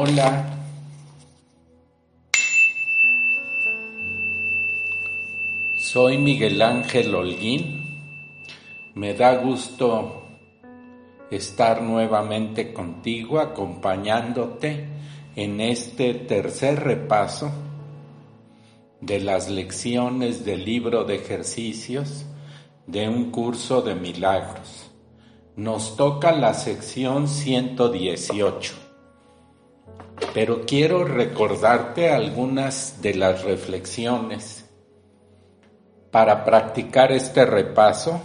Hola. Soy Miguel Ángel Holguín. Me da gusto estar nuevamente contigo, acompañándote en este tercer repaso de las lecciones del libro de ejercicios de un curso de milagros. Nos toca la sección 118, pero quiero recordarte algunas de las reflexiones para practicar este repaso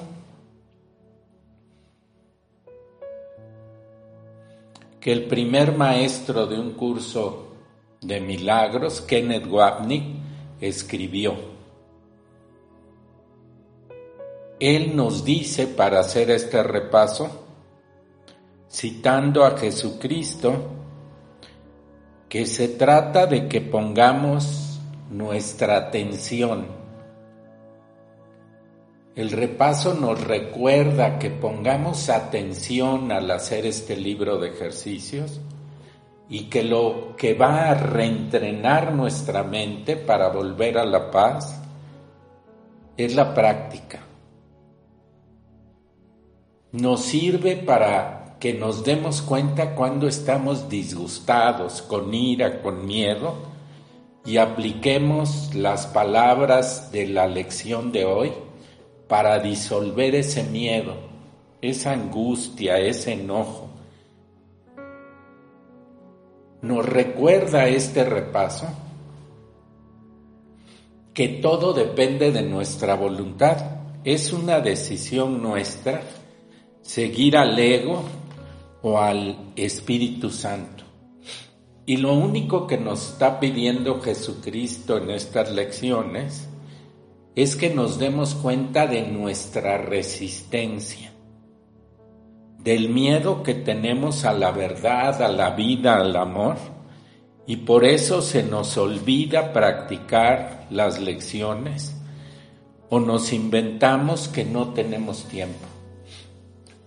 que el primer maestro de un curso de milagros, Kenneth Wapnick, escribió. Él nos dice para hacer este repaso, citando a Jesucristo, que se trata de que pongamos nuestra atención el repaso nos recuerda que pongamos atención al hacer este libro de ejercicios y que lo que va a reentrenar nuestra mente para volver a la paz es la práctica. Nos sirve para que nos demos cuenta cuando estamos disgustados, con ira, con miedo, y apliquemos las palabras de la lección de hoy para disolver ese miedo, esa angustia, ese enojo. Nos recuerda este repaso que todo depende de nuestra voluntad. Es una decisión nuestra seguir al ego o al Espíritu Santo. Y lo único que nos está pidiendo Jesucristo en estas lecciones es que nos demos cuenta de nuestra resistencia, del miedo que tenemos a la verdad, a la vida, al amor, y por eso se nos olvida practicar las lecciones o nos inventamos que no tenemos tiempo.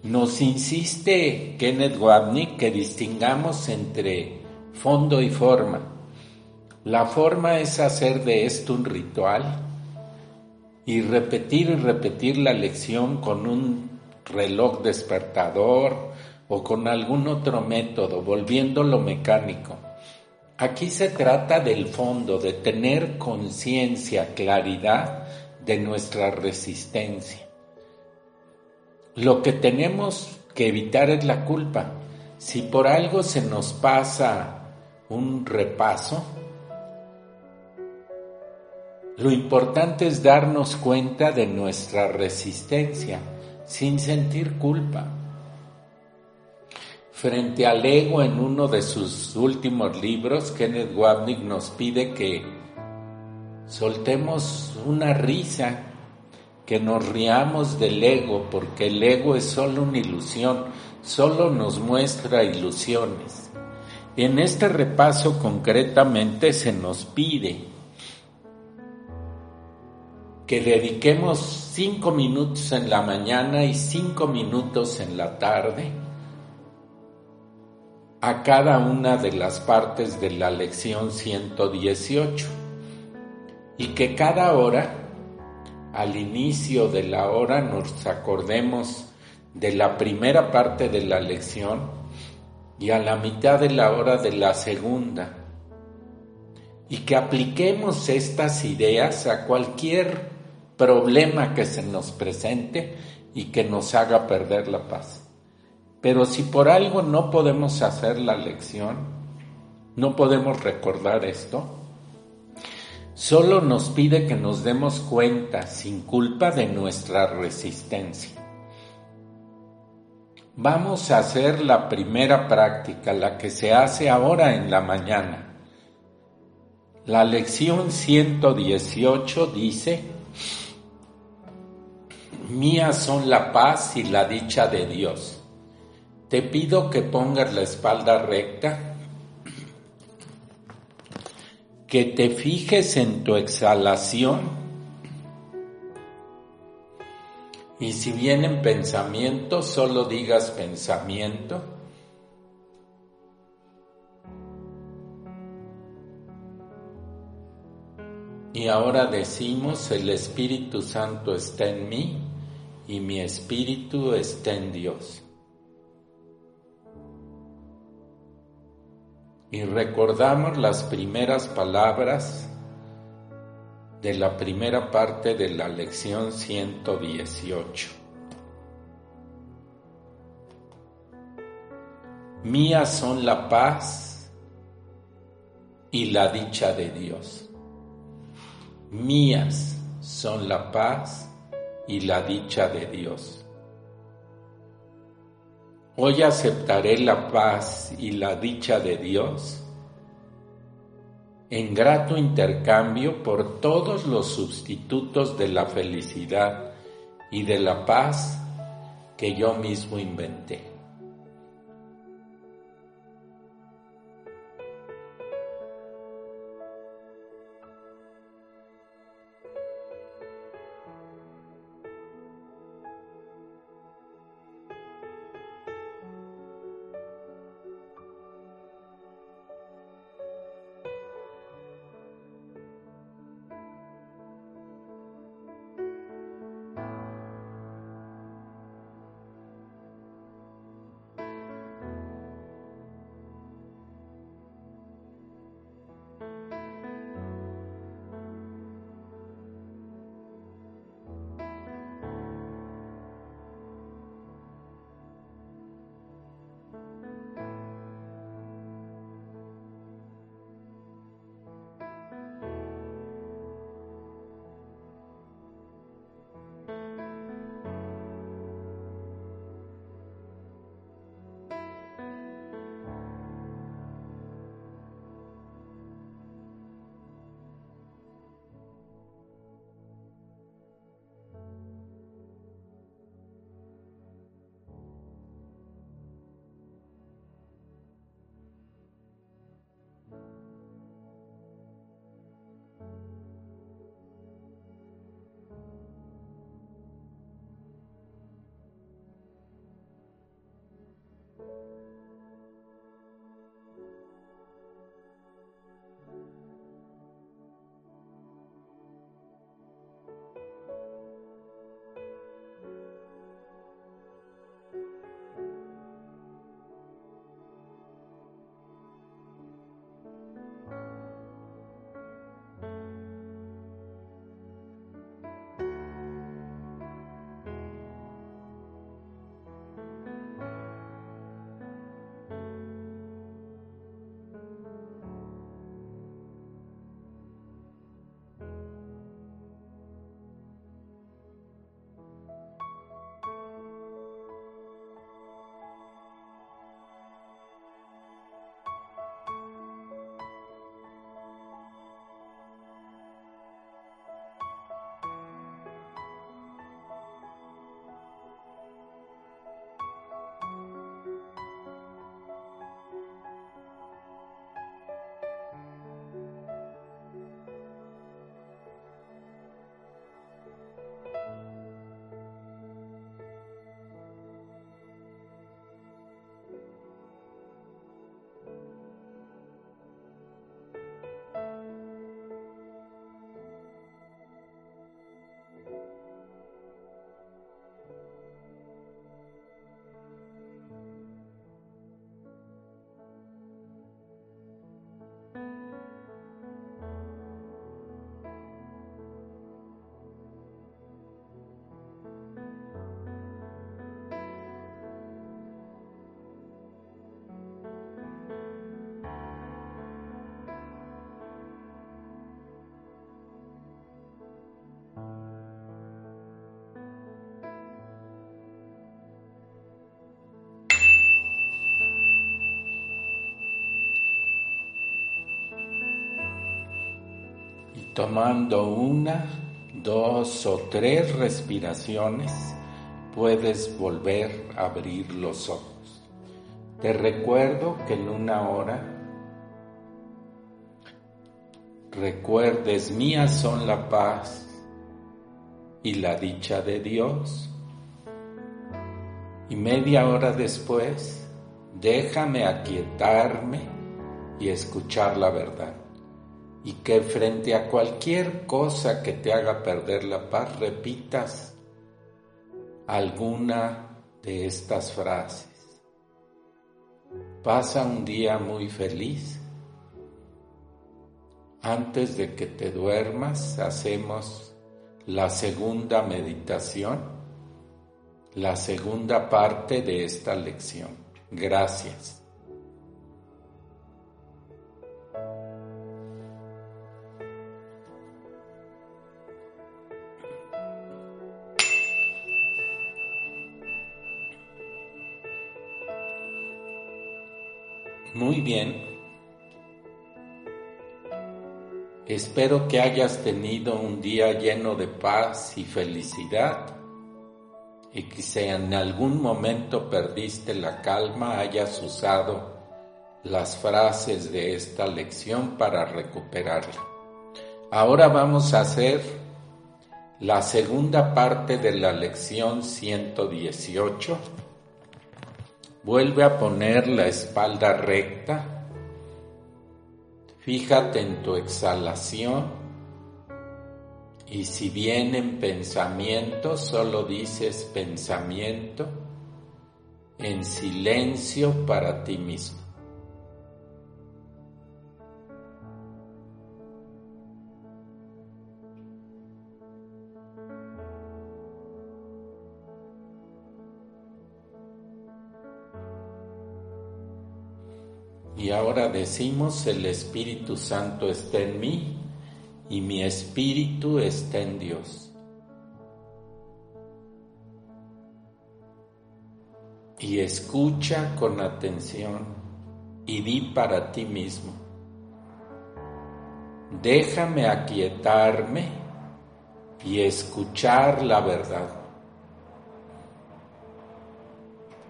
Nos insiste Kenneth Wapnick que distingamos entre fondo y forma. La forma es hacer de esto un ritual, y repetir y repetir la lección con un reloj despertador o con algún otro método, volviéndolo mecánico. Aquí se trata del fondo, de tener conciencia, claridad de nuestra resistencia. Lo que tenemos que evitar es la culpa. Si por algo se nos pasa un repaso, lo importante es darnos cuenta de nuestra resistencia sin sentir culpa. Frente al ego en uno de sus últimos libros, Kenneth Wapnick nos pide que soltemos una risa, que nos riamos del ego, porque el ego es solo una ilusión, solo nos muestra ilusiones. En este repaso concretamente se nos pide que dediquemos cinco minutos en la mañana y cinco minutos en la tarde a cada una de las partes de la lección 118 y que cada hora, al inicio de la hora, nos acordemos de la primera parte de la lección y a la mitad de la hora de la segunda y que apliquemos estas ideas a cualquier problema que se nos presente y que nos haga perder la paz. Pero si por algo no podemos hacer la lección, no podemos recordar esto, solo nos pide que nos demos cuenta sin culpa de nuestra resistencia. Vamos a hacer la primera práctica, la que se hace ahora en la mañana. La lección 118 dice, Mías son la paz y la dicha de Dios. Te pido que pongas la espalda recta, que te fijes en tu exhalación Y si vienen pensamientos, solo digas pensamiento. Y ahora decimos, el Espíritu Santo está en mí y mi espíritu está en Dios. Y recordamos las primeras palabras de la primera parte de la lección 118. Mías son la paz y la dicha de Dios. Mías son la paz y la dicha de Dios. Hoy aceptaré la paz y la dicha de Dios en grato intercambio por todos los sustitutos de la felicidad y de la paz que yo mismo inventé. Tomando una, dos o tres respiraciones, puedes volver a abrir los ojos. Te recuerdo que en una hora recuerdes mías son la paz y la dicha de Dios. Y media hora después, déjame aquietarme y escuchar la verdad. Y que frente a cualquier cosa que te haga perder la paz, repitas alguna de estas frases. Pasa un día muy feliz antes de que te duermas, hacemos la segunda meditación, la segunda parte de esta lección. Gracias. Muy bien, Espero que hayas tenido un día lleno de paz y felicidad y que si en algún momento perdiste la calma hayas usado las frases de esta lección para recuperarla. Ahora vamos a hacer la segunda parte de la lección 118. Vuelve a poner la espalda recta Fíjate en tu exhalación y si vienen pensamientos, solo dices pensamiento en silencio para ti mismo. Y ahora decimos, el Espíritu Santo está en mí y mi espíritu está en Dios. Y escucha con atención y di para ti mismo, déjame aquietarme y escuchar la verdad.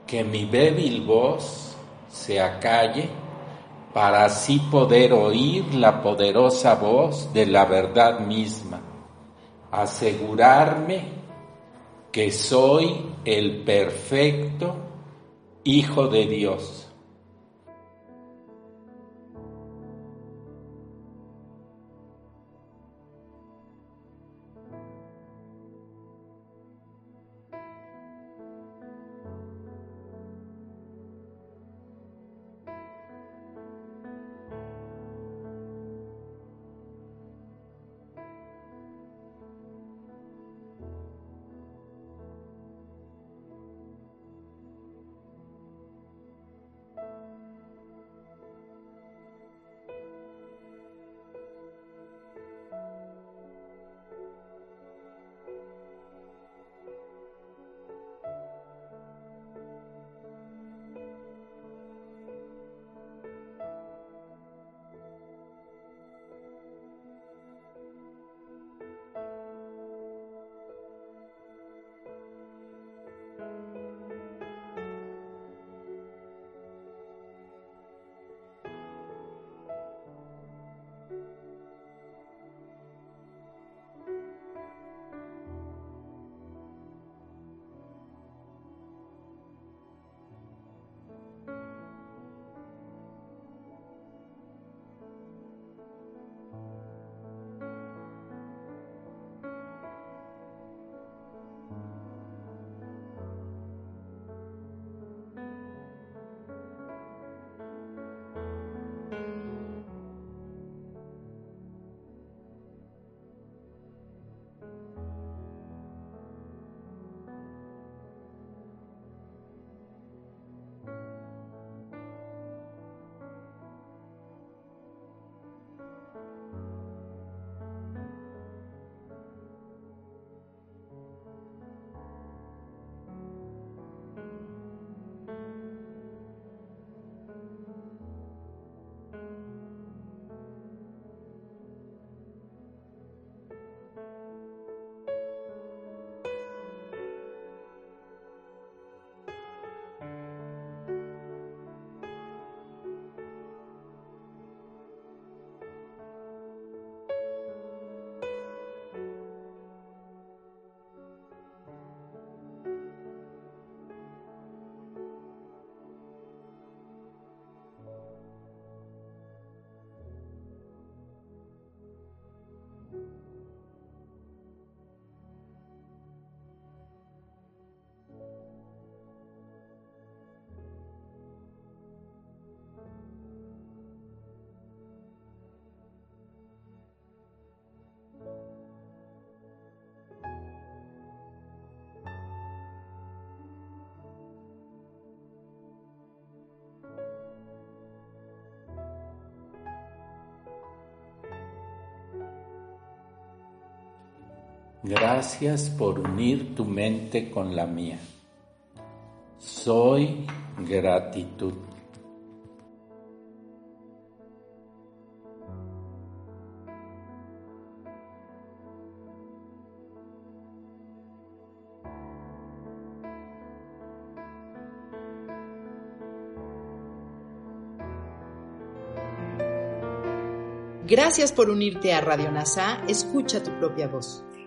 Que mi débil voz se acalle para así poder oír la poderosa voz de la verdad misma, asegurarme que soy el perfecto Hijo de Dios Gracias por unir tu mente con la mía. Soy gratitud. Gracias por unirte a Radio NASA. Escucha tu propia voz.